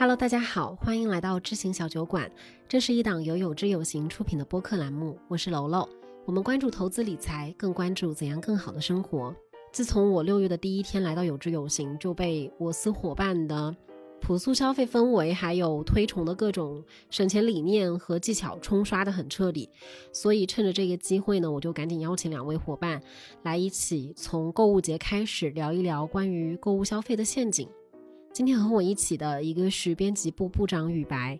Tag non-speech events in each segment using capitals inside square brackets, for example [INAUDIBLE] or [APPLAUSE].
Hello，大家好，欢迎来到知行小酒馆。这是一档由有知有行出品的播客栏目，我是楼楼。我们关注投资理财，更关注怎样更好的生活。自从我六月的第一天来到有知有行，就被我司伙伴的朴素消费氛围，还有推崇的各种省钱理念和技巧冲刷的很彻底。所以趁着这个机会呢，我就赶紧邀请两位伙伴来一起从购物节开始聊一聊关于购物消费的陷阱。今天和我一起的一个是编辑部部长雨白，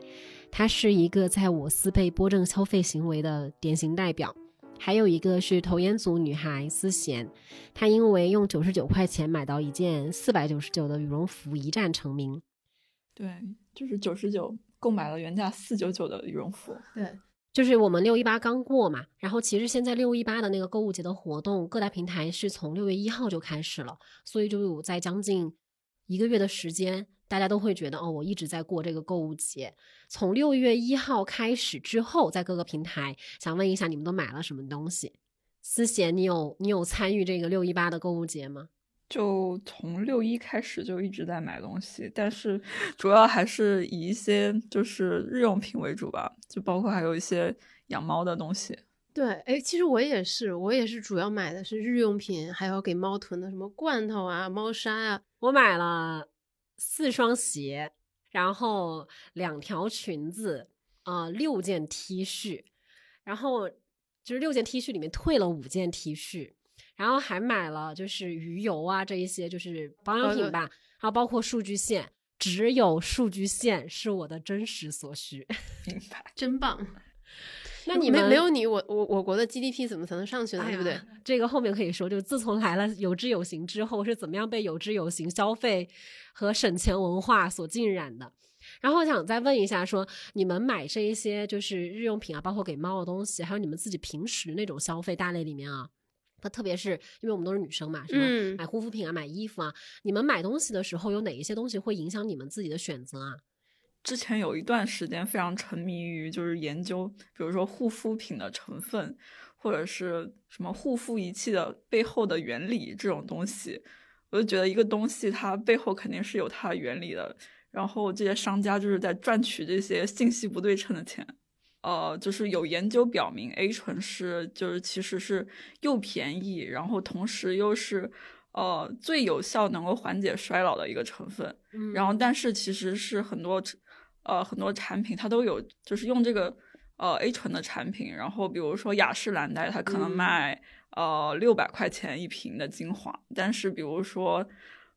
他是一个在我司被波正消费行为的典型代表；还有一个是投研组女孩思贤，她因为用九十九块钱买到一件四百九十九的羽绒服一战成名。对，就是九十九购买了原价四九九的羽绒服。对，就是我们六一八刚过嘛，然后其实现在六一八的那个购物节的活动，各大平台是从六月一号就开始了，所以就有在将近。一个月的时间，大家都会觉得哦，我一直在过这个购物节。从六月一号开始之后，在各个平台，想问一下你们都买了什么东西？思贤，你有你有参与这个六一八的购物节吗？就从六一开始就一直在买东西，但是主要还是以一些就是日用品为主吧，就包括还有一些养猫的东西。对，哎，其实我也是，我也是主要买的是日用品，还有给猫囤的什么罐头啊、猫砂啊。我买了四双鞋，然后两条裙子，啊，六件 T 恤，然后就是六件 T 恤里面退了五件 T 恤，然后还买了就是鱼油啊这一些就是保养品吧，还有包括数据线，只有数据线是我的真实所需，明白，真棒。那你们没有你，我我我国的 GDP 怎么才能上去呢？对不对？这个后面可以说，就自从来了有知有行之后，是怎么样被有知有行消费和省钱文化所浸染的。然后我想再问一下，说你们买这一些就是日用品啊，包括给猫的东西，还有你们自己平时那种消费大类里面啊，它特别是因为我们都是女生嘛，是吧？买护肤品啊，买衣服啊，你们买东西的时候有哪一些东西会影响你们自己的选择啊？之前有一段时间非常沉迷于就是研究，比如说护肤品的成分，或者是什么护肤仪器的背后的原理这种东西，我就觉得一个东西它背后肯定是有它的原理的，然后这些商家就是在赚取这些信息不对称的钱。呃，就是有研究表明，A 醇是就是其实是又便宜，然后同时又是。呃，最有效能够缓解衰老的一个成分，然后但是其实是很多，呃，很多产品它都有，就是用这个呃 A 醇的产品，然后比如说雅诗兰黛，它可能卖呃六百块钱一瓶的精华，但是比如说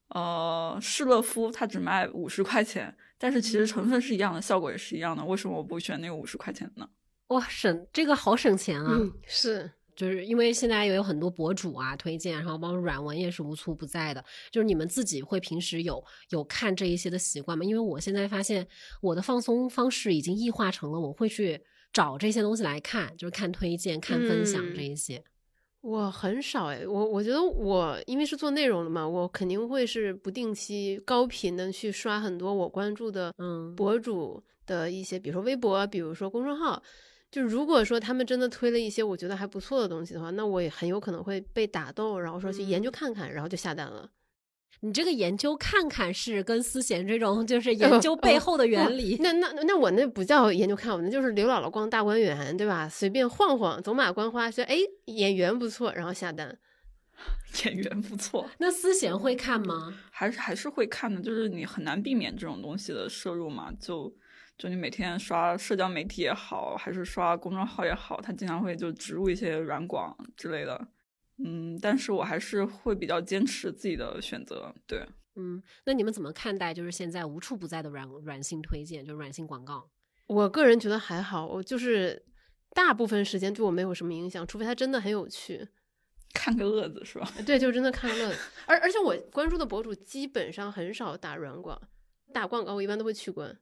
呃适乐肤，它只卖五十块钱，但是其实成分是一样的，效果也是一样的，为什么我不选那个五十块钱的呢？哇，省这个好省钱啊！是。就是因为现在也有很多博主啊推荐，然后包括软文也是无处不在的。就是你们自己会平时有有看这一些的习惯吗？因为我现在发现我的放松方式已经异化成了我会去找这些东西来看，就是看推荐、看分享这一些。我很少哎，我我觉得我因为是做内容的嘛，我肯定会是不定期高频的去刷很多我关注的嗯博主的一些，比如说微博，比如说公众号。就如果说他们真的推了一些我觉得还不错的东西的话，那我也很有可能会被打动，然后说去研究看看，然后就下单了。你这个研究看看是跟思贤这种就是 [LAUGHS] 研究背后的原理。那那那我那不叫研究看，我那就是刘姥姥逛大观园，对吧？随便晃晃，走马观花，说哎演员不错，然后下单。[LAUGHS] 演员不错，那思贤会看吗？还是还是会看的，就是你很难避免这种东西的摄入嘛，就。就你每天刷社交媒体也好，还是刷公众号也好，他经常会就植入一些软广之类的，嗯，但是我还是会比较坚持自己的选择，对，嗯，那你们怎么看待就是现在无处不在的软软性推荐，就软性广告？我个人觉得还好，我就是大部分时间对我没有什么影响，除非它真的很有趣，看个乐子是吧？对，就真的看个乐子，[LAUGHS] 而而且我关注的博主基本上很少打软广，打广告我一般都会取关。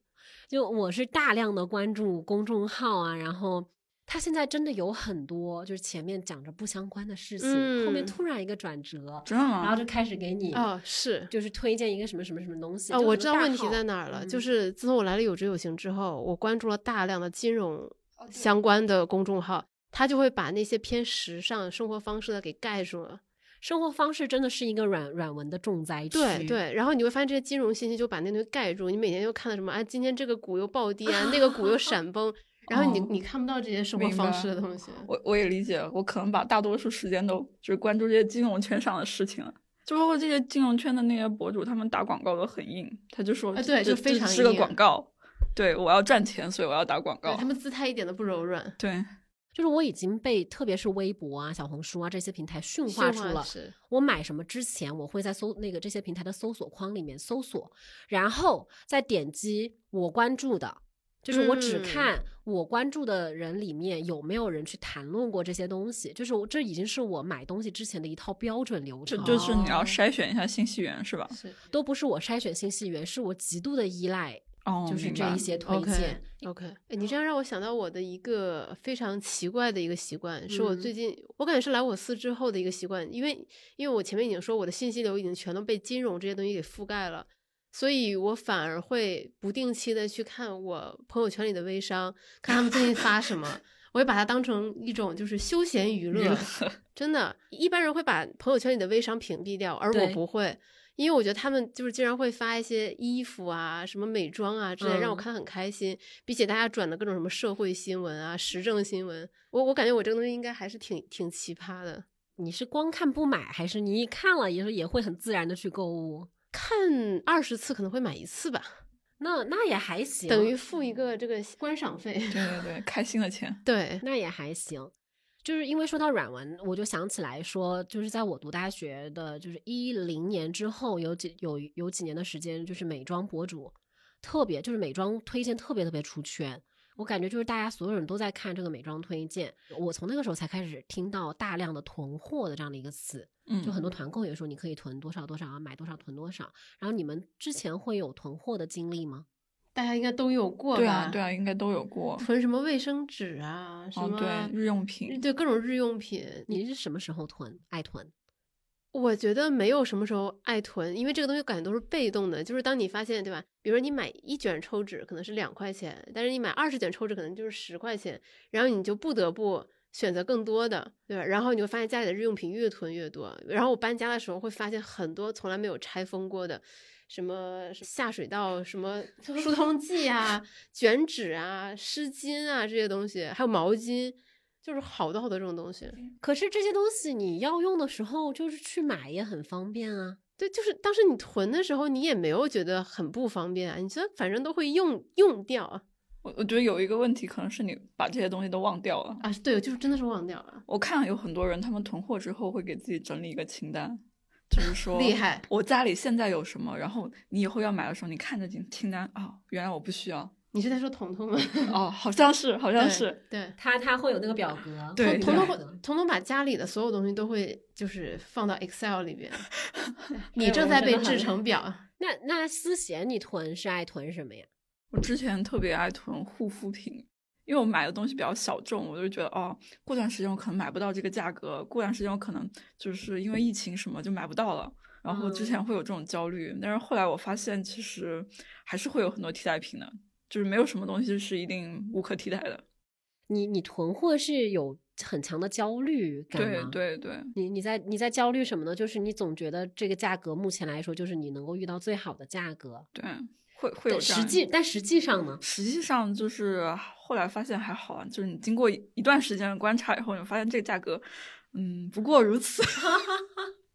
就我是大量的关注公众号啊，然后他现在真的有很多，就是前面讲着不相关的事情，后面突然一个转折，然后就开始给你啊，是就是推荐一个什么什么什么东西啊，我知道问题在哪儿了，就是自从我来了有知有行之后，我关注了大量的金融相关的公众号，他就会把那些偏时尚生活方式的给盖住了。生活方式真的是一个软软文的重灾区。对对，然后你会发现这些金融信息就把那东西盖住，你每天就看到什么啊，今天这个股又暴跌啊，那个股又闪崩，[LAUGHS] 然后你你看不到这些生活方式的东西。我我也理解，我可能把大多数时间都就是关注这些金融圈上的事情了。就包括这些金融圈的那些博主，他们打广告都很硬，他就说，对，就非常是个广告，对我要赚钱，所以我要打广告。他们姿态一点都不柔软。对。就是我已经被特别是微博啊、小红书啊这些平台驯化出了。我买什么之前，我会在搜那个这些平台的搜索框里面搜索，然后再点击我关注的，就是我只看我关注的人里面有没有人去谈论过这些东西。就是我这已经是我买东西之前的一套标准流程。就就是你要筛选一下信息源是吧？是，都不是我筛选信息源，是我极度的依赖。哦，就是这一些推荐。OK，哎，你这样让我想到我的一个非常奇怪的一个习惯，是我最近我感觉是来我司之后的一个习惯，因为因为我前面已经说我的信息流已经全都被金融这些东西给覆盖了，所以我反而会不定期的去看我朋友圈里的微商，看他们最近发什么，我会把它当成一种就是休闲娱乐，真的，一般人会把朋友圈里的微商屏蔽掉，而我不会。因为我觉得他们就是经常会发一些衣服啊、什么美妆啊之类，让我看得很开心。比起大家转的各种什么社会新闻啊、时政新闻，我我感觉我这个东西应该还是挺挺奇葩的。你是光看不买，还是你一看了也是也会很自然的去购物？看二十次可能会买一次吧。那那也还行，等于付一个这个观赏费。对对对，开心的钱。对，那也还行。就是因为说到软文，我就想起来说，就是在我读大学的，就是一零年之后，有几有有几年的时间，就是美妆博主特别，就是美妆推荐特别特别出圈。我感觉就是大家所有人都在看这个美妆推荐。我从那个时候才开始听到大量的囤货的这样的一个词，嗯，就很多团购也说你可以囤多少多少啊，买多少囤多少。然后你们之前会有囤货的经历吗？大家应该都有过吧？对啊，对啊，应该都有过。囤什么卫生纸啊？什么对日用品？对各种日用品。你是什么时候囤？爱囤？我觉得没有什么时候爱囤，因为这个东西感觉都是被动的。就是当你发现，对吧？比如说你买一卷抽纸可能是两块钱，但是你买二十卷抽纸可能就是十块钱，然后你就不得不选择更多的，对吧？然后你会发现家里的日用品越囤越多。然后我搬家的时候会发现很多从来没有拆封过的。什么下水道，什么疏通剂啊、[LAUGHS] 卷纸啊、湿巾啊这些东西，还有毛巾，就是好多好多这种东西。可是这些东西你要用的时候，就是去买也很方便啊。对，就是当时你囤的时候，你也没有觉得很不方便啊。你觉得反正都会用用掉啊。我我觉得有一个问题，可能是你把这些东西都忘掉了啊。对，就是真的是忘掉了。我看有很多人，他们囤货之后会给自己整理一个清单。就是说，厉害！我家里现在有什么，然后你以后要买的时候，你看着清清单啊，原来我不需要。你是在说彤彤吗？[LAUGHS] 哦，好像是，好像是。对，他他会有那个表格。对，彤彤会，彤彤把家里的所有东西都会就是放到 Excel 里边。[LAUGHS] 你正在被制成表。那那思贤，你囤是爱囤什么呀？我之前特别爱囤护肤品。因为我买的东西比较小众，我就觉得哦，过段时间我可能买不到这个价格，过段时间我可能就是因为疫情什么就买不到了，然后之前会有这种焦虑，但是后来我发现其实还是会有很多替代品的，就是没有什么东西是一定无可替代的。你你囤货是有很强的焦虑感吗？对对对。你你在你在焦虑什么呢？就是你总觉得这个价格目前来说就是你能够遇到最好的价格。对。会会有实际，但实际上呢？实际上就是后来发现还好啊，就是你经过一段时间的观察以后，你发现这个价格，嗯，不过如此。[LAUGHS]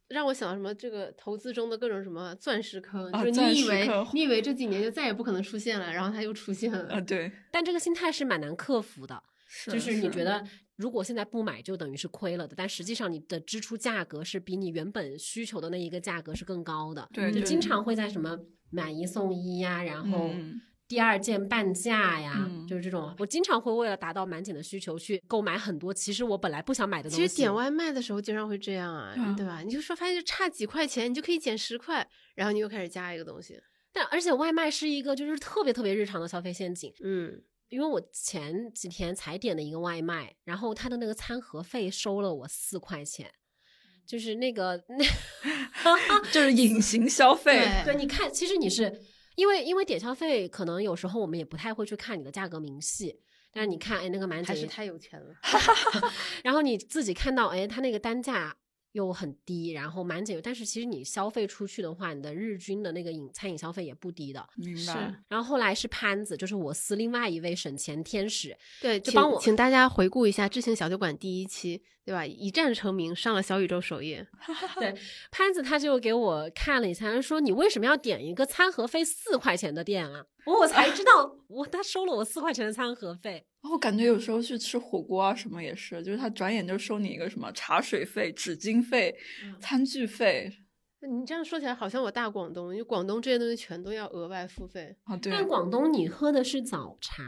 让我想到什么？这个投资中的各种什么钻石坑，就是你以为你以为这几年就再也不可能出现了，然后它又出现了。啊，对。但这个心态是蛮难克服的，就是你觉得如果现在不买就等于是亏了的，但实际上你的支出价格是比你原本需求的那一个价格是更高的。对，就经常会在什么。买一送一呀，然后第二件半价呀，就是这种。我经常会为了达到满减的需求去购买很多，其实我本来不想买的东西。其实点外卖的时候经常会这样啊，对吧？你就说发现就差几块钱，你就可以减十块，然后你又开始加一个东西。但而且外卖是一个就是特别特别日常的消费陷阱。嗯，因为我前几天才点的一个外卖，然后他的那个餐盒费收了我四块钱。就是那个，那 [LAUGHS] 就是隐形消费。对，你看，其实你是因为因为点消费，可能有时候我们也不太会去看你的价格明细。但是你看，哎，那个满姐还是太有钱了。[LAUGHS] [LAUGHS] 然后你自己看到，哎，他那个单价又很低，然后蛮简约，但是其实你消费出去的话，你的日均的那个饮餐饮消费也不低的。明是白。然后后来是潘子，就是我司另外一位省钱天使，对，就帮我请请大家回顾一下《知行小酒馆》第一期，对吧？一战成名，上了小宇宙首页。[LAUGHS] 对，潘子他就给我看了一下，他说你为什么要点一个餐盒费四块钱的店啊？我我才知道，[LAUGHS] 我他收了我四块钱的餐盒费。然后感觉有时候去吃火锅啊什么也是，就是他转眼就收你一个什么茶水费、纸巾费、嗯餐具费你这样说起来，好像我大广东，因为广东这些东西全都要额外付费。啊。对，但广东你喝的是早茶，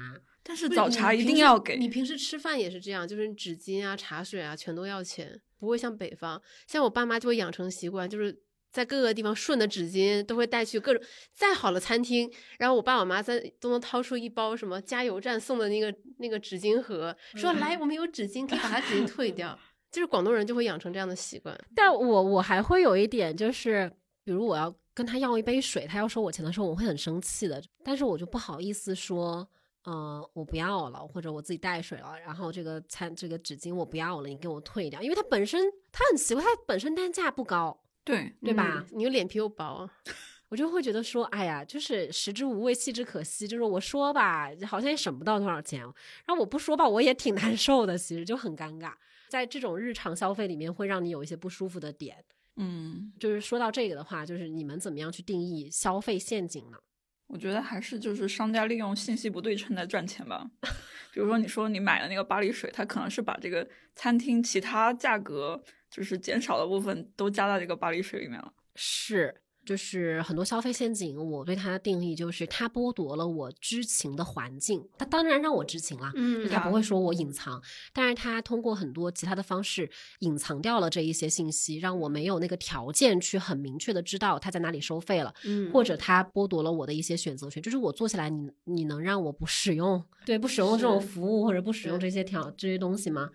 但是早茶一定要给。你平时吃饭也是这样，就是纸巾啊、茶水啊，全都要钱，不会像北方，像我爸妈就会养成习惯，就是在各个地方顺的纸巾都会带去各种再好的餐厅，然后我爸我妈在都能掏出一包什么加油站送的那个那个纸巾盒，说嗯来我们有纸巾，可以把它纸巾退掉。[LAUGHS] 就是广东人就会养成这样的习惯，但我我还会有一点就是，比如我要跟他要一杯水，他要收我钱的时候，我会很生气的，但是我就不好意思说。呃，我不要了，或者我自己带水了，然后这个餐这个纸巾我不要了，你给我退掉，因为它本身它很奇怪，它本身单价不高，对，对吧？嗯你又脸皮又薄，[LAUGHS] 我就会觉得说，哎呀，就是食之无味，弃之可惜。就是我说吧，好像也省不到多少钱，然后我不说吧，我也挺难受的，其实就很尴尬。在这种日常消费里面，会让你有一些不舒服的点。嗯，就是说到这个的话，就是你们怎么样去定义消费陷阱呢？我觉得还是就是商家利用信息不对称在赚钱吧。比如说，你说你买的那个巴黎水，它可能是把这个餐厅其他价格就是减少的部分都加到这个巴黎水里面了。是，就是很多消费陷阱，我对它的定义就是它剥夺了我知情的环境。它当然让我知情了，嗯它不会说我隐藏，但是它通过很多其他的方式隐藏掉了这一些信息，让我没有那个条件去很明确的知道它在哪里收费了，嗯或者它剥夺了我的一些选择权，就是我做起来你你能让我不使用对不使用这种服务或者不使用这些条这些东西吗？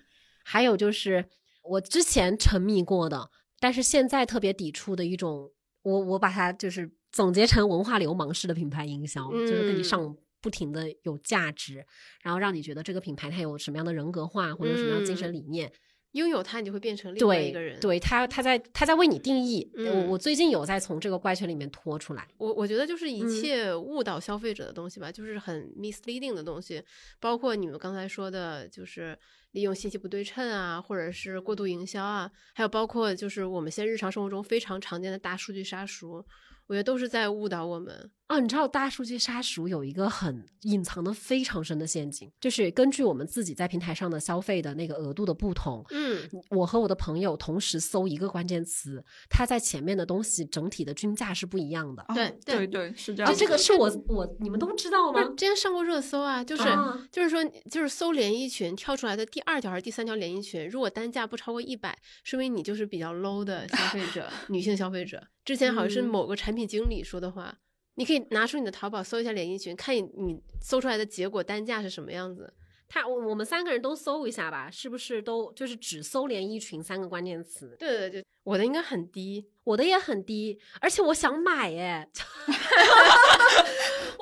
还有就是我之前沉迷过的，但是现在特别抵触的一种，我我把它就是总结成文化流氓式的品牌营销，就是跟你嗯上不停的有价值，然后让你觉得这个品牌它有什么样的人格化或者什么样的精神嗯理念。拥有它，你就会变成另外一个人。对他他在他在为你定义。我嗯我最近有在从这个怪圈里面脱出来。我我觉得就是一嗯切误导消费者的东西吧，就是很 misleading 的东西，包括你们刚才说的，就是利用信息不对称啊，或者是过度营销啊，还有包括就是我们现在日常生活中非常常见的大数据杀熟，我觉得都是在误导我们。哦，你知道大数据杀熟有一个很隐藏的非常深的陷阱，就是根据我们自己在平台上的消费的那个额度的不同，嗯，我和我的朋友同时搜一个关键词，它在前面的东西整体的均价是不一样的。哦对对对对，是这啊，样。这个是我我你们都知道吗？之前上过热搜啊，就是、啊就是说就是搜连衣裙跳出来的第二条还是第三条连衣裙，如果单价不超过一百，说明你就是比较 low 的消费者，[LAUGHS] 女性消费者。之前好像是嗯某个产品经理说的话。你可以拿出你的淘宝搜一下连衣裙，看你你搜出来的结果单价是什么样子。他我我们三个人都搜一下吧，是不是都就是只搜连衣裙三个关键词？对对对，我的应该很低，我的也很低，而且我想买耶。[LAUGHS]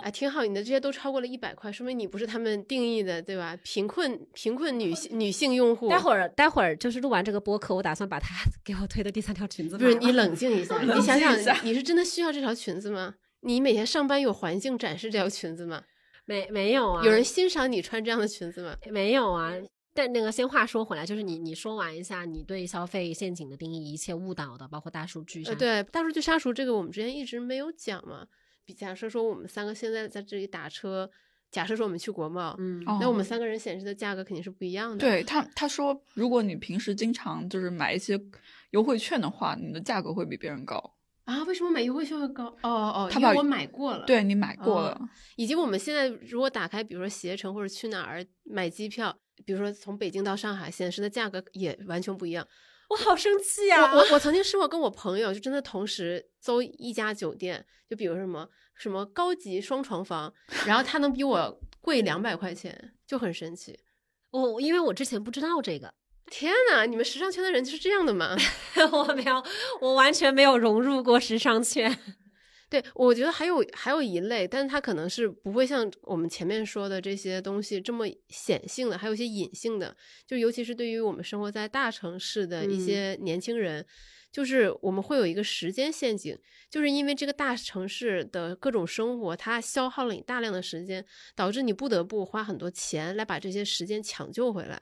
哎，挺好，你的这些都超过了一百块，说明你不是他们定义的，对吧？贫困贫困女性女性用户。待会儿待会儿就是录完这个播客，我打算把他 [LAUGHS] 给我推的第三条裙子不是你冷静一下，[LAUGHS] 冷你想想，你是真的需要这条裙子吗？你每天上班有环境展示这条裙子吗？没没有啊？有人欣赏你穿这样的裙子吗？没有啊？但那个先话说回来，就是你你说完一下你对消费陷阱的定义，一切误导的，包括大数据呃，上。对，大数据杀熟这个我们之前一直没有讲嘛。比假设说我们三个现在在这里打车，假设说我们去国贸，嗯，哦那我们三个人显示的价格肯定是不一样的。对他他说，如果你平时经常就是买一些优惠券的话，你的价格会比别人高。啊，为什么买优惠券会高？哦哦，他把因为我买过了。对你买过哦了，以及我们现在如果打开，比如说携程或者去哪儿买机票，比如说从北京到上海，显示的价格也完全不一样。我好生气呀、我我我曾经试过跟我朋友，就真的同时搜一家酒店，就比如什么什么高级双床房，然后他能比我贵两百块钱，就很神奇。[LAUGHS] 我因为我之前不知道这个，天呐，你们时尚圈的人就是这样的吗？[LAUGHS] 我没有，我完全没有融入过时尚圈。对，我觉得还有还有一类，但是它可能是不会像我们前面说的这些东西这么显性的，还有一些隐性的，就尤其是对于我们生活在大城市的一些年轻人，就是我们会有一个时间陷阱，就是因为这个大城市的各种生活，它消耗了你大量的时间，导致你不得不花很多钱来把这些时间抢救回来。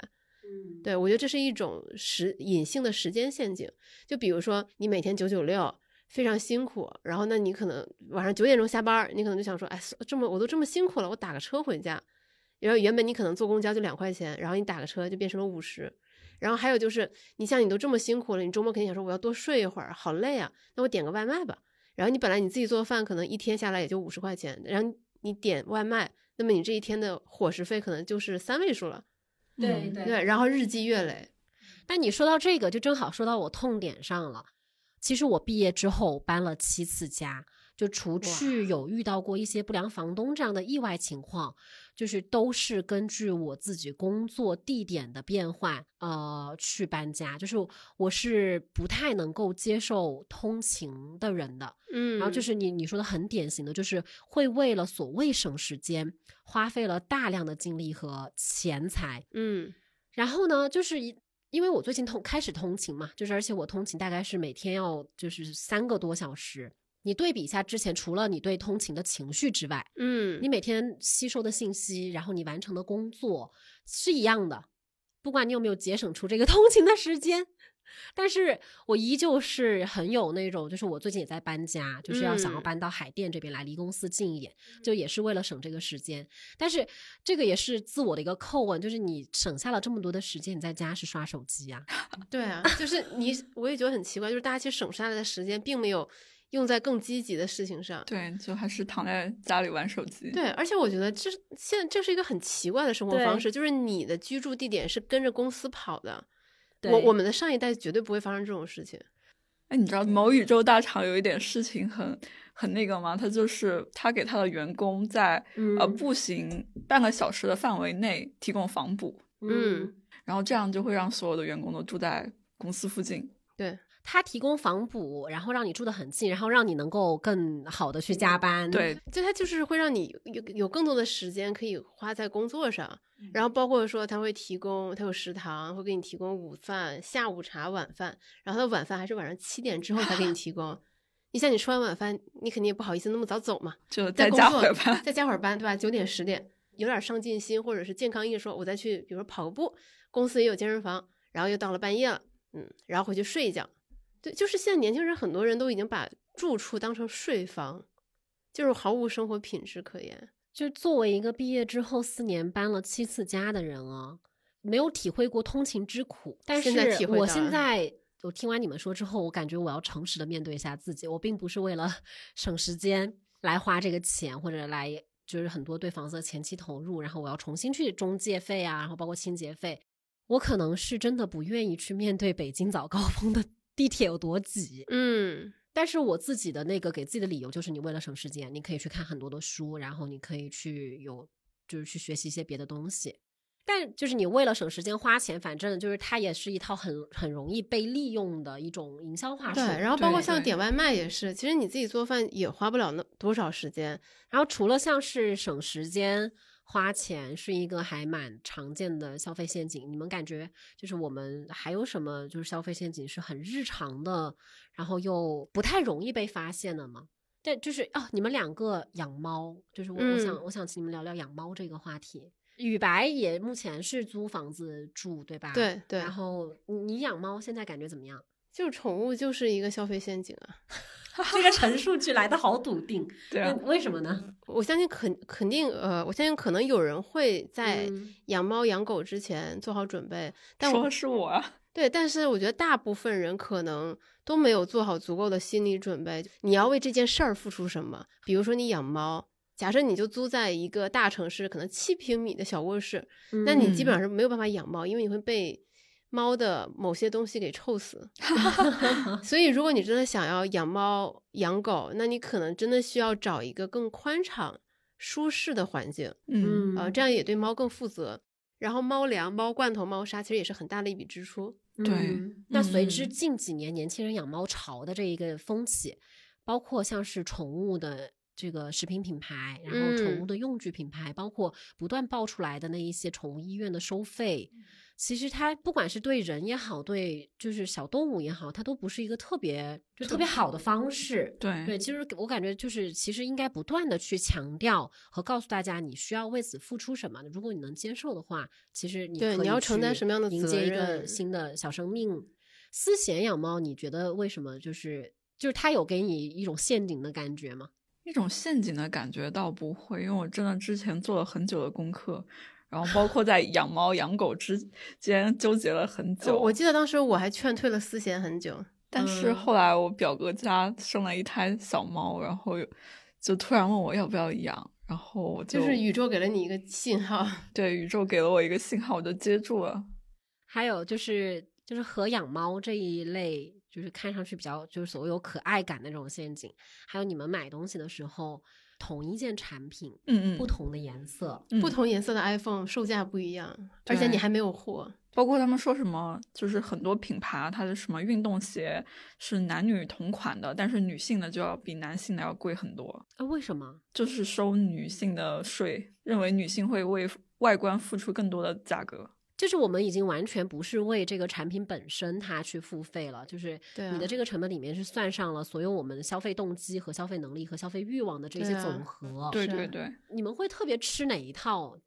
嗯，对我觉得这是一种时隐性的时间陷阱，就比如说你每天九九六。非常辛苦，然后那你可能晚上九点钟下班，你可能就想说，哎，这么我都这么辛苦了，我打个车回家。然后原本你可能坐公交就两块钱，然后你打个车就变成了五十。然后还有就是，你像你都这么辛苦了，你周末肯定想说我要多睡一会儿，好累啊，那我点个外卖吧。然后你本来你自己做饭可能一天下来也就五十块钱，然后你点外卖，那么你这一天的伙食费可能就是三位数了。对对对，然后日积月累。但你说到这个，就正好说到我痛点上了。其实我毕业之后搬了七次家，就除去有遇到过一些不良房东这样的意外情况，就是都是根据我自己工作地点的变换，呃，去搬家。就是我是不太能够接受通勤的人的，嗯，然后就是你你说的很典型的，就是会为了所谓省时间，花费了大量的精力和钱财，嗯，然后呢，就是一。因为我最近通开始通勤嘛，就是而且我通勤大概是每天要就是三个多小时。你对比一下之前，除了你对通勤的情绪之外，嗯，你每天吸收的信息，然后你完成的工作是一样的，不管你有没有节省出这个通勤的时间。但是我依旧是很有那种，就是我最近也在搬家，就是要想要搬到海淀这边来，离公司近一点，就也是为了省这个时间。但是这个也是自我的一个叩问，就是你省下了这么多的时间，你在家是刷手机啊？对啊，就是你，[LAUGHS] 我也觉得很奇怪，就是大家其实省下来的时间并没有用在更积极的事情上，对，就还是躺在家里玩手机。对，而且我觉得这现在这是一个很奇怪的生活方式，就是你的居住地点是跟着公司跑的。我我们的上一代绝对不会发生这种事情。哎，你知道某宇宙大厂有一点事情很很那个吗？他就是他给他的员工在呃步行半个小时的范围内提供房补，嗯，然后这样就会让所有的员工都住在公司附近。对。他提供房补，然后让你住得很近，然后让你能够更好的去加班。对，就他就是会让你有有更多的时间可以花在工作上，然后包括说他会提供，他有食堂，会给你提供午饭、下午茶、晚饭，然后他晚饭还是晚上七点之后才给你提供。[LAUGHS] 你像你吃完晚饭，你肯定也不好意思那么早走嘛，就再加会儿班，再加会儿班，对吧？九点十点有点上进心或者是健康意识，说我再去，比如说跑个步，公司也有健身房，然后又到了半夜了，嗯，然后回去睡一觉。对，就是现在年轻人很多人都已经把住处当成睡房，就是毫无生活品质可言。就作为一个毕业之后四年搬了七次家的人啊，没有体会过通勤之苦。但是我现在，我听完你们说之后，我感觉我要诚实的面对一下自己。我并不是为了 [LAUGHS] 省时间来花这个钱，或者来就是很多对房子的前期投入，然后我要重新去中介费啊，然后包括清洁费，我可能是真的不愿意去面对北京早高峰的。地铁有多挤？嗯，但是我自己的那个给自己的理由就是，你为了省时间，你可以去看很多的书，然后你可以去有，就是去学习一些别的东西。但就是你为了省时间花钱，反正就是它也是一套很很容易被利用的一种营销话术。对，然后包括像点外卖也是，其实你自己做饭也花不了那多少时间。然后除了像是省时间。花钱是一个还蛮常见的消费陷阱，你们感觉就是我们还有什么就是消费陷阱是很日常的，然后又不太容易被发现的吗？但就是哦，你们两个养猫，就是我我想我想请你们聊聊养猫这个话题。雨白也目前是租房子住，对吧？对对。然后你养猫现在感觉怎么样？就宠物就是一个消费陷阱啊。这个陈述句来的好笃定，[LAUGHS] 对啊，为什么呢？我相信肯肯定呃，我相信可能有人会在养猫养狗之前做好准备，但说是我，对，但是我觉得大部分人可能都没有做好足够的心理准备。你要为这件事儿付出什么？比如说你养猫，假设你就租在一个大城市，可能七平米的小卧室，那你基本上是没有办法养猫，因为你会被。猫的某些东西给臭死，[LAUGHS] 所以如果你真的想要养猫养狗，那你可能真的需要找一个更宽敞、舒适的环境，嗯啊，这样也对猫更负责。然后猫粮、猫罐头、猫砂其实也是很大的一笔支出。对，那随之近几年年轻人养猫潮的这一个风起。包括像是宠物的。这个食品品牌，然后宠物的用具品牌，包括不断爆出来的那一些宠物医院的收费，其实它不管是对人也好，对就是小动物也好，它都不是一个特别就特别好的方式。对对，其实我感觉就是其实应该不断的去强调和告诉大家，你需要为此付出什么。如果你能接受的话，其实你对你要承担什么样的迎接一个新的小生命。思贤养猫，你觉得为什么就是就是它有给你一种陷阱的感觉吗？一种陷阱的感觉倒不会，因为我真的之前做了很久的功课，然后包括在养猫养狗之间纠结了很久。我记得当时我还劝退了思贤很久，但是后来我表哥家生了一胎小猫，然后就突然问我要不要养，然后就是宇宙给了你一个信号，[LAUGHS] 对，宇宙给了我一个信号，我就接住了。还有就是就是和养猫这一类。就是看上去比较就是所谓有可爱感的那种陷阱，还有你们买东西的时候，同一件产品，嗯嗯，不同的颜色，不同颜色的 iPhone 售价不一样，而且你还没有货。包括他们说什么，就是很多品牌它的什么运动鞋是男女同款的，但是女性的就要比男性的要贵很多。啊，为什么？就是收女性的税，认为女性会为外观付出更多的价格。就是我们已经完全不是为这个产品本身它去付费了，就是你的这个成本里面是算上了所有我们消费动机和消费能力和消费欲望的这些总和。对对对，你们会特别吃哪一套？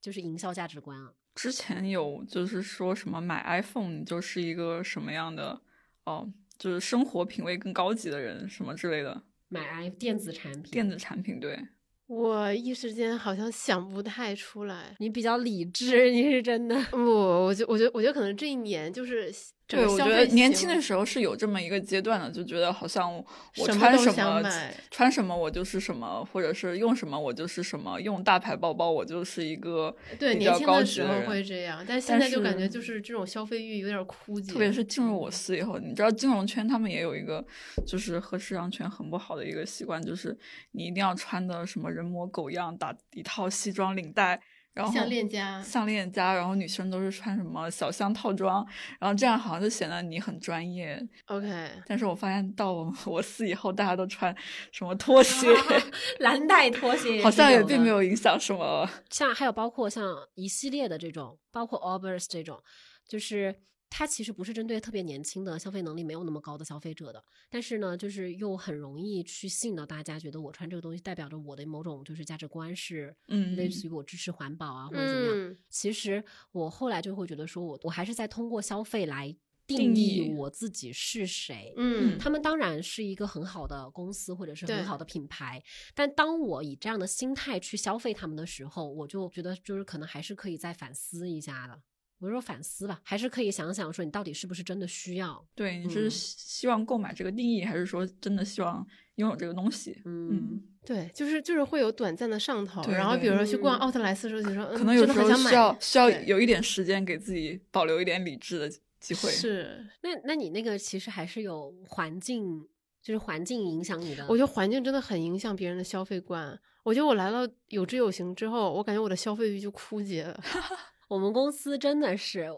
就是营销价值观啊？之前有就是说什么买 iPhone 你就是一个什么样的哦，就是生活品味更高级的人什么之类的。买 i 电子产品，电子产品对。我一时间好像想不太出来。你比较理智，你是真的不？我觉我觉得，我觉得可能这一年就是。对，我觉得年轻的时候是有这么一个阶段的，就觉得好像我穿什么穿什么我就是什么，或者是用什么我就是什么，用大牌包包我就是一个对年轻的时候会这样，但现在就感觉就是这种消费欲有点枯竭。特别是进入我司以后，你知道金融圈他们也有一个就是和市场圈很不好的一个习惯，就是你一定要穿的什么人模狗样，打一套西装领带。然后项链夹，项链夹，然后女生都是穿什么小香套装，然后这样好像就显得你很专业。OK，但是我发现到我 [LAUGHS] 我司以后，大家都穿什么拖鞋，[LAUGHS] 蓝带拖鞋，好像也并没有影响什么。像还有包括像一系列的这种，包括 o b e r s 这种，就是。它其实不是针对特别年轻的消费能力没有那么高的消费者的，但是呢，就是又很容易去吸引到大家，觉得我穿这个东西代表着我的某种就是价值观是，嗯，类似于我支持环保啊或者怎么样。其实我后来就会觉得说，我我还是在通过消费来定义我自己是谁。嗯，他们当然是一个很好的公司或者是很好的品牌，但当我以这样的心态去消费他们的时候，我就觉得就是可能还是可以再反思一下的。我说反思吧，还是可以想想说你到底是不是真的需要？对，你是希望购买这个定义，还是说真的希望拥有这个东西？嗯，对，就是就是会有短暂的上头，然后比如说去逛奥特莱斯的时候，就说可能有时候需要需要有一点时间给自己保留一点理智的机会。是，那那你那个其实还是有环境，就是环境影响你的。我觉得环境真的很影响别人的消费观。我觉得我来了有知有行之后，我感觉我的消费欲就枯竭了。[LAUGHS] 我们公司真的是，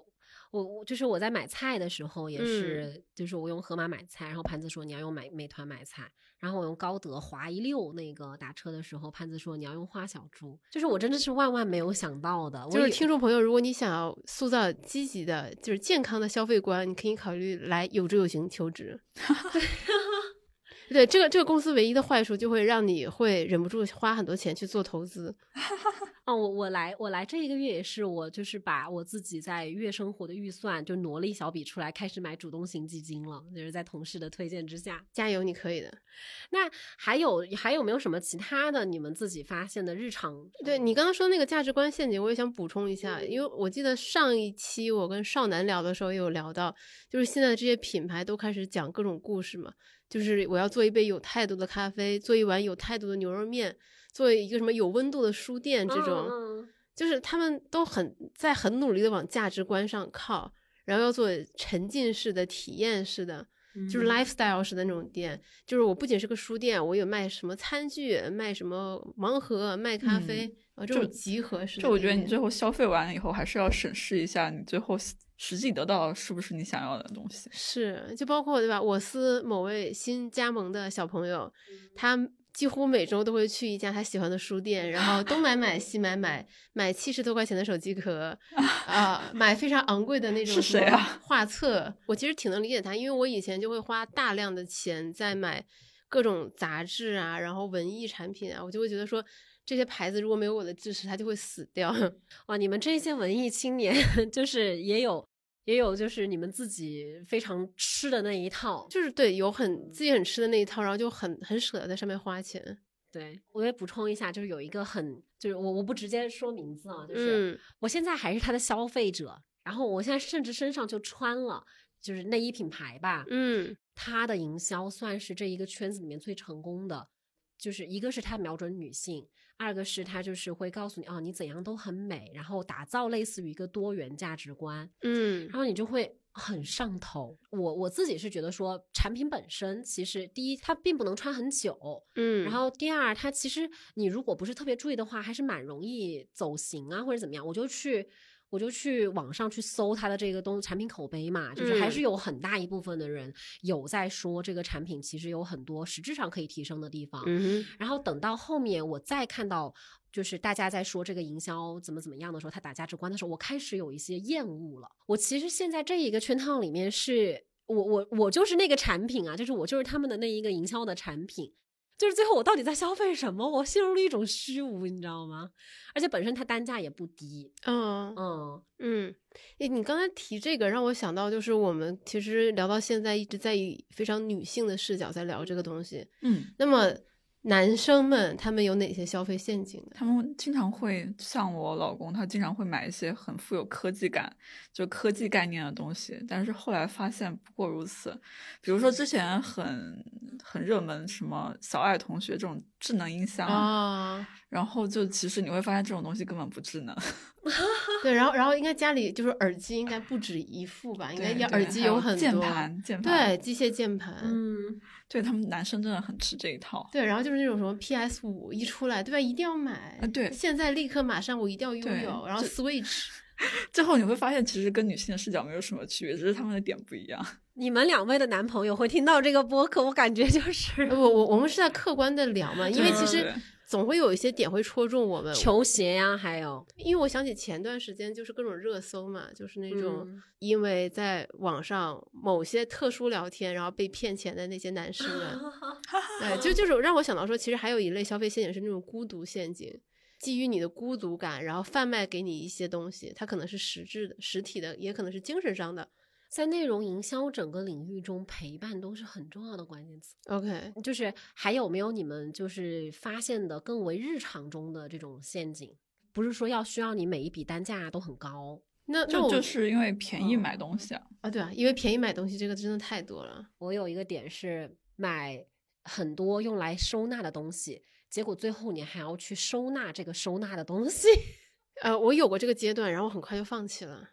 我我就是我在买菜的时候也是，就是我用盒马买菜，然后潘子说你要用买美团买菜，然后我用高德滑一溜那个打车的时候，潘子说你要用花小猪，就是我真的是万万没有想到的。就是听众朋友，如果你想要塑造积极的，就是健康的消费观，你可以考虑来有知有行求职。[LAUGHS] 对这个这个公司唯一的坏处，就会让你会忍不住花很多钱去做投资。[LAUGHS] 哦，我我来我来这一个月也是，我就是把我自己在月生活的预算就挪了一小笔出来，开始买主动型基金了。就是在同事的推荐之下，加油，你可以的。那还有还有没有什么其他的你们自己发现的日常？对你刚刚说那个价值观陷阱，我也想补充一下，因为我记得上一期我跟少男聊的时候也有聊到，就是现在这些品牌都开始讲各种故事嘛，就是我要做一杯有态度的咖啡，做一碗有态度的牛肉面。做一个什么有温度的书店，这种就是他们都很在很努力的往价值观上靠，然后要做沉浸式的体验式的，就是 lifestyle 式的那种店。就是我不仅是个书店，我有卖什么餐具，卖什么盲盒，卖咖啡啊，这种集合式。就我觉得你最后消费完了以后，还是要审视一下你最后实际得到是不是你想要的东西。是，就包括对吧？我司某位新加盟的小朋友，他。几乎每周都会去一家他喜欢的书店，然后东买买西买买，买七十多块钱的手机壳，[LAUGHS] 啊，买非常昂贵的那种画册。我其实挺能理解他，因为我以前就会花大量的钱在买各种杂志啊，然后文艺产品啊，我就会觉得说这些牌子如果没有我的支持，它就会死掉。[LAUGHS] 哇，你们这些文艺青年 [LAUGHS] 就是也有。也有就是你们自己非常吃的那一套，就是对有很自己很吃的那一套，然后就很很舍得在上面花钱。对我也补充一下，就是有一个很就是我我不直接说名字啊，就是我现在还是他的消费者，然后我现在甚至身上就穿了就是内衣品牌吧，嗯，他的营销算是这一个圈子里面最成功的，就是一个是他瞄准女性。二个是他就是会告诉你哦，你怎样都很美，然后打造类似于一个多元价值观，嗯，然后你就会很上头。我我自己是觉得说，产品本身其实第一它并不能穿很久，嗯，然后第二它其实你如果不是特别注意的话，还是蛮容易走形啊或者怎么样。我就去。我就去网上去搜它的这个东产品口碑嘛，就是还是有很大一部分的人有在说这个产品其实有很多实质上可以提升的地方。然后等到后面我再看到就是大家在说这个营销怎么怎么样的时候，他打价值观的时候，我开始有一些厌恶了。我其实现在这一个圈套里面是我我我就是那个产品啊，就是我就是他们的那一个营销的产品。就是最后我到底在消费什么？我陷入了一种虚无，你知道吗？而且本身它单价也不低。嗯嗯嗯。诶，你刚才提这个，让我想到就是我们其实聊到现在一直在以非常女性的视角在聊这个东西。嗯。那么。男生们他们有哪些消费陷阱呢？他们经常会像我老公，他经常会买一些很富有科技感、就科技概念的东西，但是后来发现不过如此。比如说之前很很热门什么小爱同学这种智能音箱啊，然后就其实你会发现这种东西根本不智能。[LAUGHS] 对，然后然后应该家里就是耳机应该不止一副吧？应该耳机有很多键盘，键盘对，机械键盘，嗯。对他们男生真的很吃这一套，对，然后就是那种什么 PS 五一出来，对吧？一定要买，对，现在立刻马上我一定要拥有。然后 Switch，[LAUGHS] 最后你会发现其实跟女性的视角没有什么区别，只是他们的点不一样。[LAUGHS] 你们两位的男朋友会听到这个播客，我感觉就是我我我们是在客观的聊嘛，因为其实。总会有一些点会戳中我们，球鞋呀，还有，因为我想起前段时间就是各种热搜嘛，就是那种因为在网上某些特殊聊天，然后被骗钱的那些男士们，[LAUGHS] 对，就就是让我想到说，其实还有一类消费陷阱是那种孤独陷阱，基于你的孤独感，然后贩卖给你一些东西，它可能是实质的、实体的，也可能是精神上的。在内容营销整个领域中，陪伴都是很重要的关键词。OK，就是还有没有你们就是发现的更为日常中的这种陷阱？不是说要需要你每一笔单价都很高，那就就是因为便宜买东西啊啊，对啊，因为便宜买东西这个真的太多了。我有一个点是买很多用来收纳的东西，结果最后你还要去收纳这个收纳的东西。呃，我有过这个阶段，然后很快就放弃了。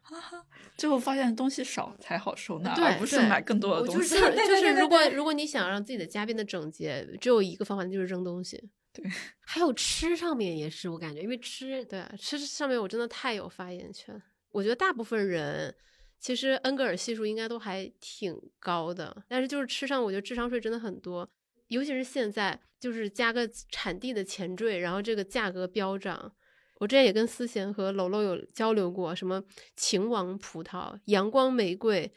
最后发现东西少才好收纳，而不是买更多的东西。[LAUGHS] 就是就是，如果如果你想让自己的家变得整洁，只有一个方法，那就是扔东西。对，[LAUGHS] 还有吃上面也是，我感觉，因为吃，对吃上面我真的太有发言权。我觉得大部分人其实恩格尔系数应该都还挺高的，但是就是吃上，我觉得智商税真的很多，尤其是现在，就是加个产地的前缀，然后这个价格飙涨。我之前也跟思贤和楼楼有交流过，什么秦王葡萄、阳光玫瑰、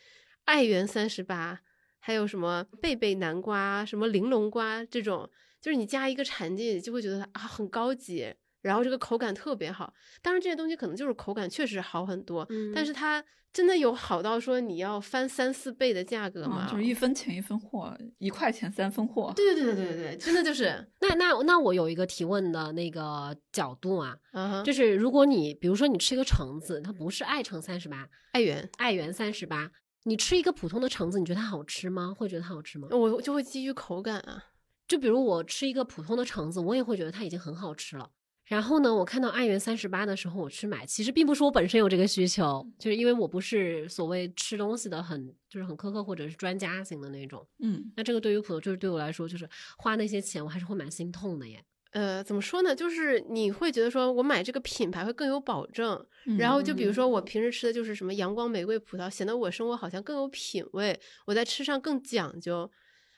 爱媛三十八，还有什么贝贝南瓜、什么玲珑瓜这种，就是你加一个产地，就会觉得啊很高级，然后这个口感特别好。当然这些东西可能就是口感确实好很多，但是它。真的有好到说你要翻三四倍的价格吗？就是一分钱一分货，一块钱三分货。对对对对对对，真的就是。那那那我有一个提问的那个角度啊，就是如果你比如说你吃一个橙子，它不是爱橙三十八，爱媛爱媛三十八，你吃一个普通的橙子，你觉得它好吃吗？会觉得它好吃吗？我就会基于口感啊，就比如我吃一个普通的橙子，我也会觉得它已经很好吃了。然后呢，我看到爱媛三十八的时候，我去买，其实并不是我本身有这个需求，就是因为我不是所谓吃东西的很就是很苛刻或者是专家型的那种。嗯，那这个对于普通就是对我来说，就是花那些钱，我还是会蛮心痛的耶。呃，怎么说呢？就是你会觉得说我买这个品牌会更有保证，然后就比如说我平时吃的就是什么阳光玫瑰葡萄，显得我生活好像更有品味，我在吃上更讲究。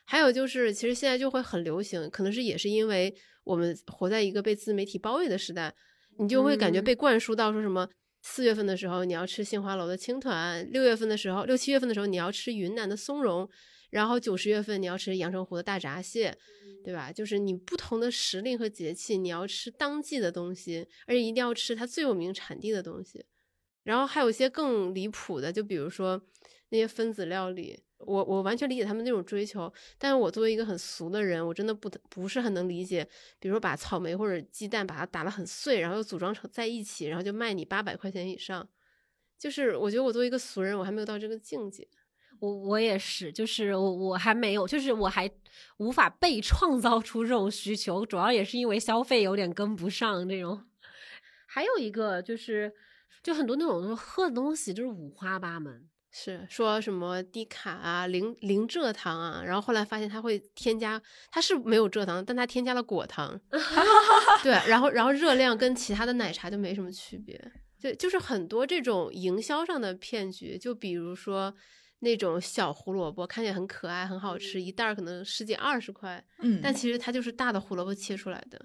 还有就是，其实现在就会很流行，可能是也是因为我们活在一个被自媒体包围的时代，你就会感觉被灌输到说什么四月份的时候你要吃杏花楼的青团，六月份的时候六七月份的时候你要吃云南的松茸。然后九十月份你要吃阳澄湖的大闸蟹，对吧？就是你不同的时令和节气，你要吃当季的东西，而且一定要吃它最有名产地的东西。然后还有一些更离谱的，就比如说那些分子料理，我我完全理解他们那种追求，但是我作为一个很俗的人，我真的不不是很能理解。比如说把草莓或者鸡蛋把它打得很碎，然后又组装成在一起，然后就卖你八百块钱以上，就是我觉得我作为一个俗人，我还没有到这个境界。我我也是，就是我我还没有，就是我还无法被创造出这种需求，主要也是因为消费有点跟不上这种。[LAUGHS] 还有一个就是，就很多那种喝的东西就是五花八门，是说什么低卡啊、零零蔗糖啊，然后后来发现它会添加，它是没有蔗糖，但它添加了果糖，[LAUGHS] 对，然后然后热量跟其他的奶茶就没什么区别，对，就是很多这种营销上的骗局，就比如说。那种小胡萝卜看起来很可爱，很好吃，一袋可能十几二十块，嗯，但其实它就是大的胡萝卜切出来的。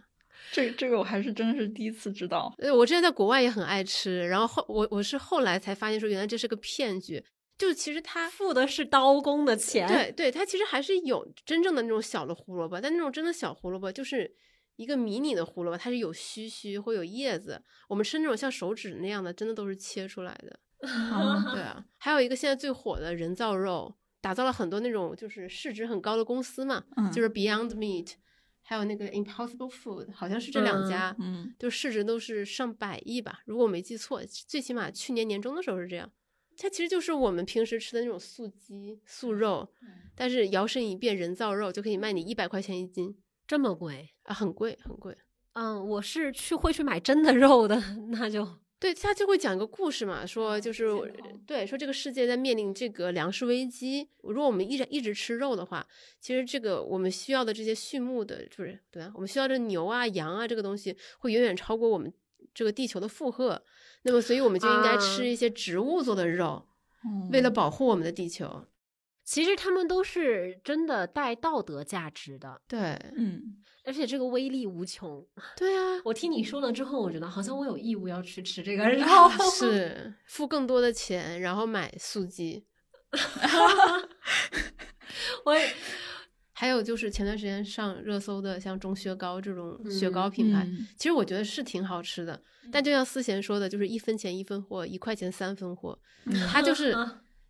这这个我还是真的是第一次知道。呃，我之前在国外也很爱吃，然后后我我是后来才发现说原来这是个骗局，就其实他付的是刀工的钱。对对，他其实还是有真正的那种小的胡萝卜，但那种真的小胡萝卜就是一个迷你的胡萝卜，它是有须须会有叶子。我们吃那种像手指那样的，真的都是切出来的。[LAUGHS] 对 [LAUGHS] 啊，还有一个现在最火的人造肉，打造了很多那种就是市值很高的公司嘛，就是 Beyond Meat，还有那个 Impossible Food，好像是这两家，嗯，就市值都是上百亿吧，如果我没记错，最起码去年年中的时候是这样。它其实就是我们平时吃的那种素鸡、素肉，但是摇身一变人造肉就可以卖你一百块钱一斤，这么贵啊？很贵，很贵。嗯，我是去会去买真的肉的，[LAUGHS] 那就。对他就会讲一个故事嘛，说就是对，说这个世界在面临这个粮食危机。如果我们一直一直吃肉的话，其实这个我们需要的这些畜牧的，就是对吧？我们需要的牛啊、羊啊这个东西会远远超过我们这个地球的负荷。那么，所以我们就应该吃一些植物做的肉，为了保护我们的地球。其实他们都是真的带道德价值的，对，嗯。而且这个威力无穷，对啊，我听你说了之后，我觉得好像我有义务要去吃这个肉，[LAUGHS] 是付更多的钱，然后买素鸡。[LAUGHS] 我 [LAUGHS] 还有就是前段时间上热搜的，像钟薛高这种雪糕。品牌，其实我觉得是挺好吃的，但就像思贤说的，就是一分钱一分货，一块钱三分货，它就是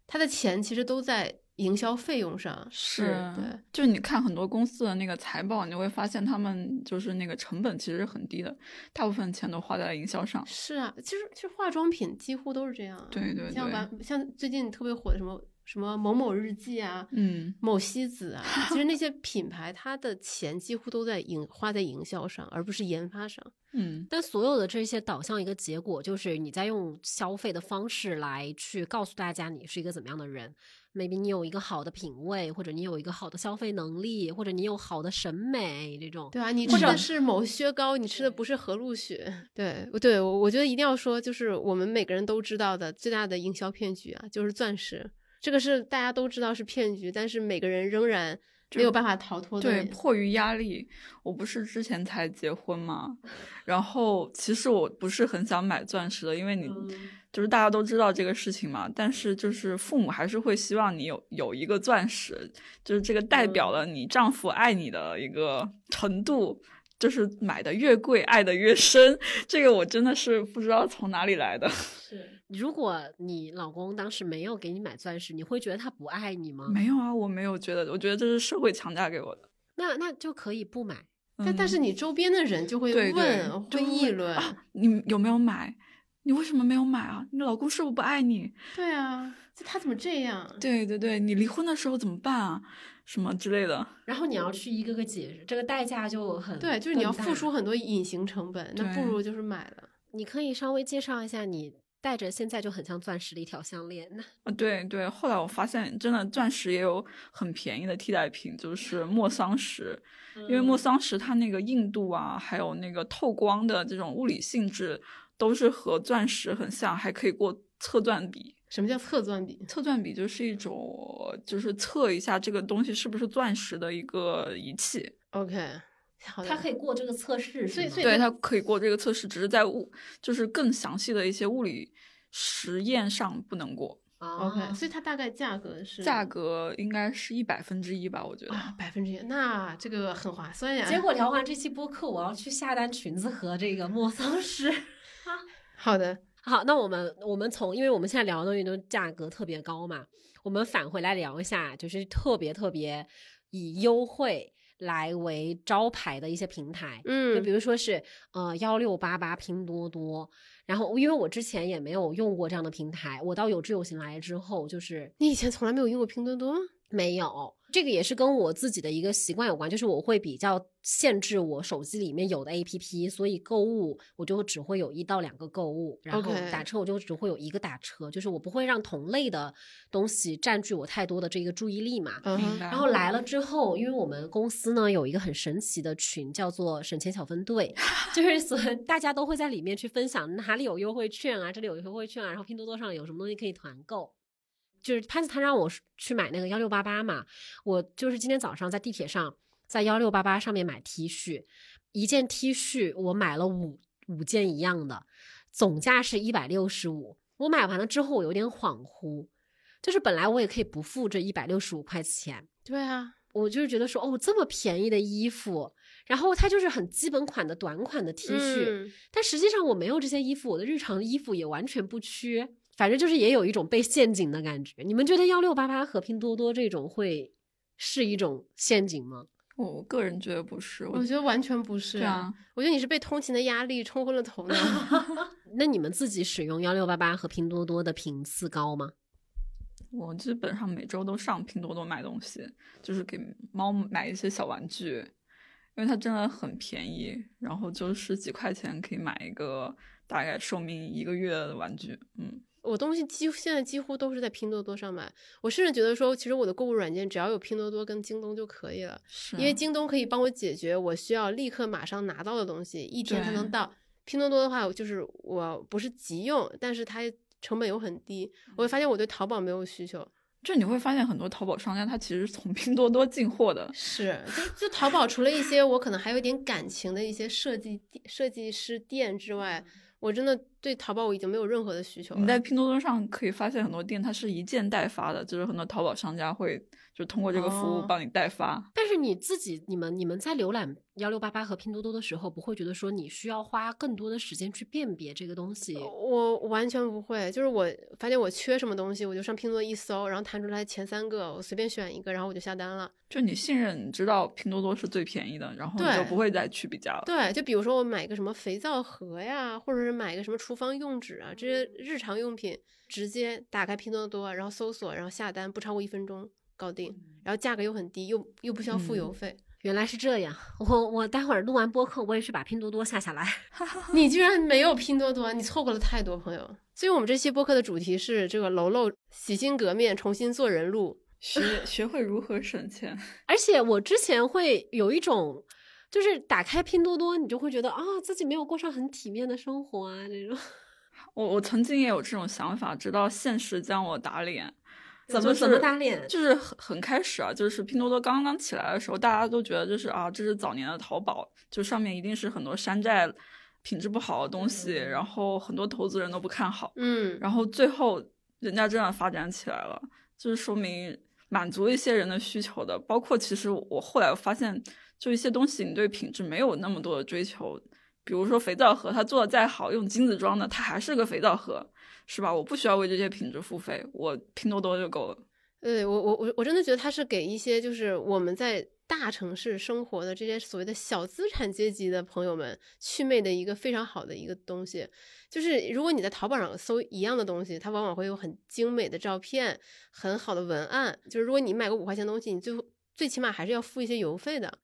他的钱其实都在。营销费用上是对，就你看很多公司的那个财报，你会发现他们就是那个成本其实是很低的，大部分钱都花在了营销上。是啊，其实其实化妆品几乎都是这样。对对对，像完像最近特别火的什么什么某某日记啊，嗯，某西子啊，[LAUGHS] 其实那些品牌它的钱几乎都在营花在营销上，而不是研发上。嗯，但所有的这些导向一个结果，就是你在用消费的方式来去告诉大家你是一个怎么样的人。maybe 你有一个好的品味，或者你有一个好的消费能力，或者你有好的审美，这种对啊，你吃的是某薛高，你吃的不是和路雪。[LAUGHS] 对，对我我觉得一定要说，就是我们每个人都知道的最大的营销骗局啊，就是钻石。这个是大家都知道是骗局，但是每个人仍然没有办法逃脱。对，迫于压力，我不是之前才结婚嘛，然后其实我不是很想买钻石的，因为你。就是大家都知道这个事情嘛，但是就是父母还是会希望你有有一个钻石，就是这个代表了你丈夫爱你的一个程度，就是买的越贵爱的越深。这个我真的是不知道从哪里来的。[LAUGHS] 是，如果你老公当时没有给你买钻石，你会觉得他不爱你吗？没有啊，我没有觉得，我觉得这是社会强加给我的。那那就可以不买，但但是你周边的人就会问，会议论，你有没有买？你为什么没有买啊？你老公是不是不爱你？对啊，他怎么这样？对对对，你离婚的时候怎么办啊？什么之类的。然后你要去一个个解释，这个代价就很对，就是你要付出很多隐形成本，那不如就是买了。你可以稍微介绍一下你。戴着现在就很像钻石的一条项链呢。啊，对对，后来我发现真的钻石也有很便宜的替代品，就是莫桑石，因为莫桑石它那个硬度啊，还有那个透光的这种物理性质，都是和钻石很像，还可以过测钻比。什么叫测钻笔？测钻笔就是一种，就是测一下这个东西是不是钻石的一个仪器。OK。它可以过这个测试，所以对它可以过这个测试，只是在物就是更详细的一些物理实验上不能过。OK，所以它大概价格是价格应该是一百分之一吧，我觉得百分之一，那这个很划算呀。结果聊完这期播客，我要去下单裙子和这个莫桑石。[LAUGHS] 好的，好，那我们我们从因为我们现在聊的东西都价格特别高嘛，我们返回来聊一下，就是特别特别以优惠。来为招牌的一些平台，嗯，就比如说是呃幺六八八拼多多，然后因为我之前也没有用过这样的平台，我到有志有行来之后，就是你以前从来没有用过拼多多。没有，这个也是跟我自己的一个习惯有关，就是我会比较限制我手机里面有的 A P P，所以购物我就只会有一到两个购物，然后打车我就只会有一个打车，就是我不会让同类的东西占据我太多的这个注意力嘛。然后来了之后，因为我们公司呢有一个很神奇的群，叫做省钱小分队，[LAUGHS] 就是所大家都会在里面去分享哪里有优惠券啊，这里有优惠券啊，然后拼多多上有什么东西可以团购。就是潘子他让我去买那个幺六八八嘛，我就是今天早上在地铁上，在幺六八八上面买 T 恤，一件 T 恤我买了五五件一样的，总价是一百六十五。我买完了之后我有点恍惚，就是本来我也可以不付这一百六十五块钱。对啊，我就是觉得说哦这么便宜的衣服，然后它就是很基本款的短款的 T 恤，但实际上我没有这些衣服，我的日常衣服也完全不缺。反正就是也有一种被陷阱的感觉。你们觉得幺六八八和拼多多这种会是一种陷阱吗？我个人觉得不是，我觉得完全不是。啊，我觉得你是被通勤的压力冲昏了头脑。[LAUGHS] [LAUGHS] 那你们自己使用幺六八八和拼多多的频次高吗？我基本上每周都上拼多多买东西，就是给猫买一些小玩具，因为它真的很便宜，然后就是几块钱可以买一个大概寿命一个月的玩具。嗯。我东西几乎现在几乎都是在拼多多上买，我甚至觉得说，其实我的购物软件只要有拼多多跟京东就可以了，因为京东可以帮我解决我需要立刻马上拿到的东西，一天才能到。拼多多的话，就是我不是急用，但是它成本又很低。我会发现我对淘宝没有需求，就你会发现很多淘宝商家他其实从拼多多进货的，是就就淘宝除了一些我可能还有点感情的一些设计设计师店之外。我真的对淘宝我已经没有任何的需求。你在拼多多上可以发现很多店，它是一件代发的，就是很多淘宝商家会就通过这个服务帮你代发。但是你自己，你们你们在浏览幺六八八和拼多多的时候，不会觉得说你需要花更多的时间去辨别这个东西？我完全不会，就是我发现我缺什么东西，我就上拼多多一搜，然后弹出来前三个，我随便选一个，然后我就下单了。就你信任，你知道拼多多是最便宜的，然后你就不会再去比较了。对，就比如说我买个什么肥皂盒呀，或者是买个什么厨房用纸啊，这些日常用品，直接打开拼多多，然后搜索，然后下单，不超过一分钟搞定，然后价格又很低，又又不需要付邮费。原来是这样，我我待会儿录完播客，我也去把拼多多下下来。[LAUGHS] 你居然没有拼多多，你错过了太多朋友。所以我们这期播客的主题是这个楼楼洗心革面，重新做人路。学学会如何省钱，[LAUGHS] 而且我之前会有一种，就是打开拼多多，你就会觉得啊，自己没有过上很体面的生活啊，这种。[LAUGHS] 我我曾经也有这种想法，直到现实将我打脸。怎么怎么打脸？就是很很开始啊，就是拼多多刚刚起来的时候，大家都觉得就是啊，这是早年的淘宝，就上面一定是很多山寨、品质不好的东西，然后很多投资人都不看好。嗯。然后最后人家真的发展起来了，就是说明。满足一些人的需求的，包括其实我后来发现，就一些东西你对品质没有那么多的追求，比如说肥皂盒，它做的再好，用金子装的，它还是个肥皂盒，是吧？我不需要为这些品质付费，我拼多多就够了。对我我我我真的觉得它是给一些就是我们在。大城市生活的这些所谓的小资产阶级的朋友们，祛魅的一个非常好的一个东西，就是如果你在淘宝上搜一样的东西，它往往会有很精美的照片，很好的文案。就是如果你买个五块钱东西，你最后最起码还是要付一些邮费的。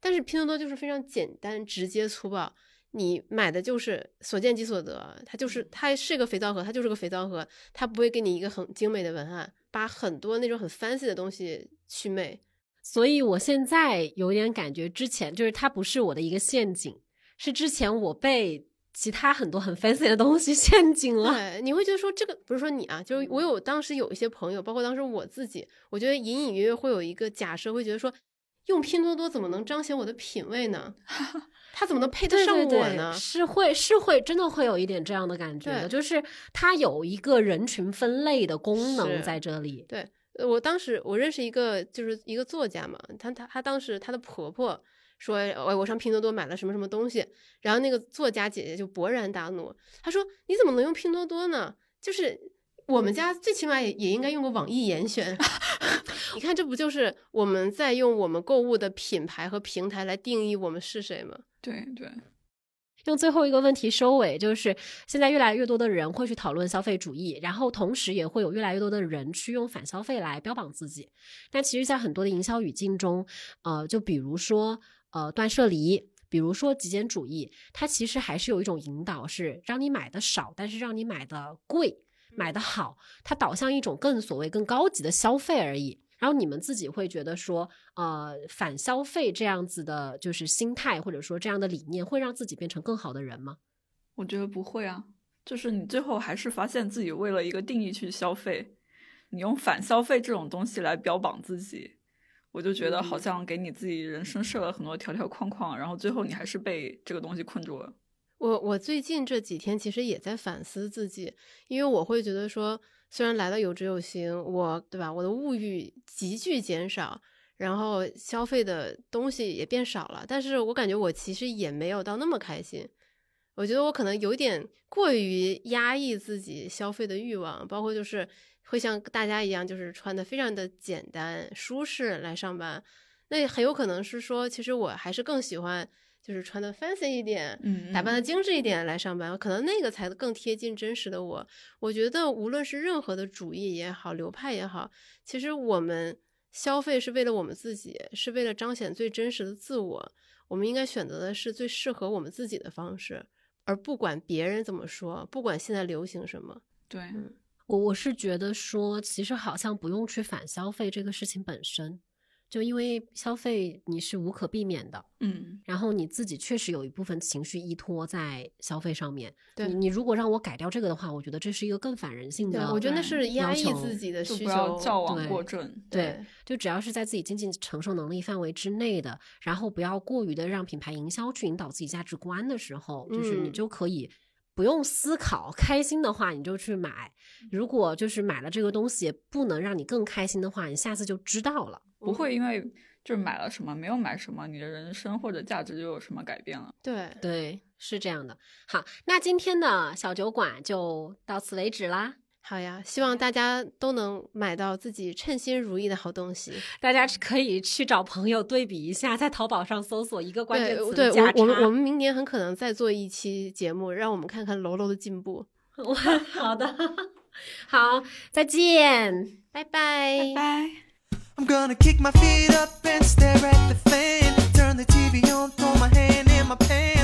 但是拼多多就是非常简单、直接、粗暴，你买的就是所见即所得，它就是它是个肥皂盒，它就是个肥皂盒，它不会给你一个很精美的文案，把很多那种很 fancy 的东西去魅。所以我现在有点感觉，之前就是它不是我的一个陷阱，是之前我被其他很多很 fancy 的东西 [LAUGHS] 陷阱了。对，你会觉得说这个不是说你啊，就是我有当时有一些朋友，包括当时我自己，我觉得隐隐约约会有一个假设，会觉得说用拼多多怎么能彰显我的品味呢？它怎么能配得上我呢？是会是会真的会有一点这样的感觉的，就是它有一个人群分类的功能在这里。对。我当时我认识一个就是一个作家嘛，她她她当时她的婆婆说，我我上拼多多买了什么什么东西，然后那个作家姐姐就勃然大怒，她说你怎么能用拼多多呢？就是我们家最起码也也应该用个网易严选，[LAUGHS] 你看这不就是我们在用我们购物的品牌和平台来定义我们是谁吗？对对。用最后一个问题收尾，就是现在越来越多的人会去讨论消费主义，然后同时也会有越来越多的人去用反消费来标榜自己。但其实，在很多的营销语境中，呃，就比如说呃断舍离，比如说极简主义，它其实还是有一种引导，是让你买的少，但是让你买的贵、买的好，它导向一种更所谓更高级的消费而已。然后你们自己会觉得说，呃，反消费这样子的，就是心态或者说这样的理念，会让自己变成更好的人吗？我觉得不会啊，就是你最后还是发现自己为了一个定义去消费，你用反消费这种东西来标榜自己，我就觉得好像给你自己人生设了很多条条框框，然后最后你还是被这个东西困住了。我我最近这几天其实也在反思自己，因为我会觉得说。虽然来到有止有行，我对吧？我的物欲急剧减少，然后消费的东西也变少了，但是我感觉我其实也没有到那么开心。我觉得我可能有点过于压抑自己消费的欲望，包括就是会像大家一样，就是穿的非常的简单舒适来上班。那很有可能是说，其实我还是更喜欢。就是穿的 fancy 一点，嗯，打扮的精致一点来上班，可能那个才更贴近真实的我。我觉得无论是任何的主义也好，流派也好，其实我们消费是为了我们自己，是为了彰显最真实的自我。我们应该选择的是最适合我们自己的方式，而不管别人怎么说，不管现在流行什么。对我，我是觉得说，其实好像不用去反消费这个事情本身。就因为消费你是无可避免的，嗯，然后你自己确实有一部分情绪依托在消费上面。对，你如果让我改掉这个的话，我觉得这是一个更反人性的。我觉得那是压抑自己的需求，矫枉过正。对，就只要是在自己经济承受能力范围之内的，然后不要过于的让品牌营销去引导自己价值观的时候，就是你就可以不用思考，开心的话你就去买。如果就是买了这个东西不能让你更开心的话，你下次就知道了。不会因为就是买了什么没有买什么，你的人生或者价值就有什么改变了？对对，是这样的。好，那今天的小酒馆就到此为止啦。好呀，希望大家都能买到自己称心如意的好东西。大家可以去找朋友对比一下，在淘宝上搜索一个关键词对，我我们我们明年很可能再做一期节目，让我们看看楼楼的进步。[LAUGHS] 好的，[LAUGHS] 好，再见，拜拜，拜拜。I'm gonna kick my feet up and stare at the fan. Turn the TV on, throw my hand in my pants.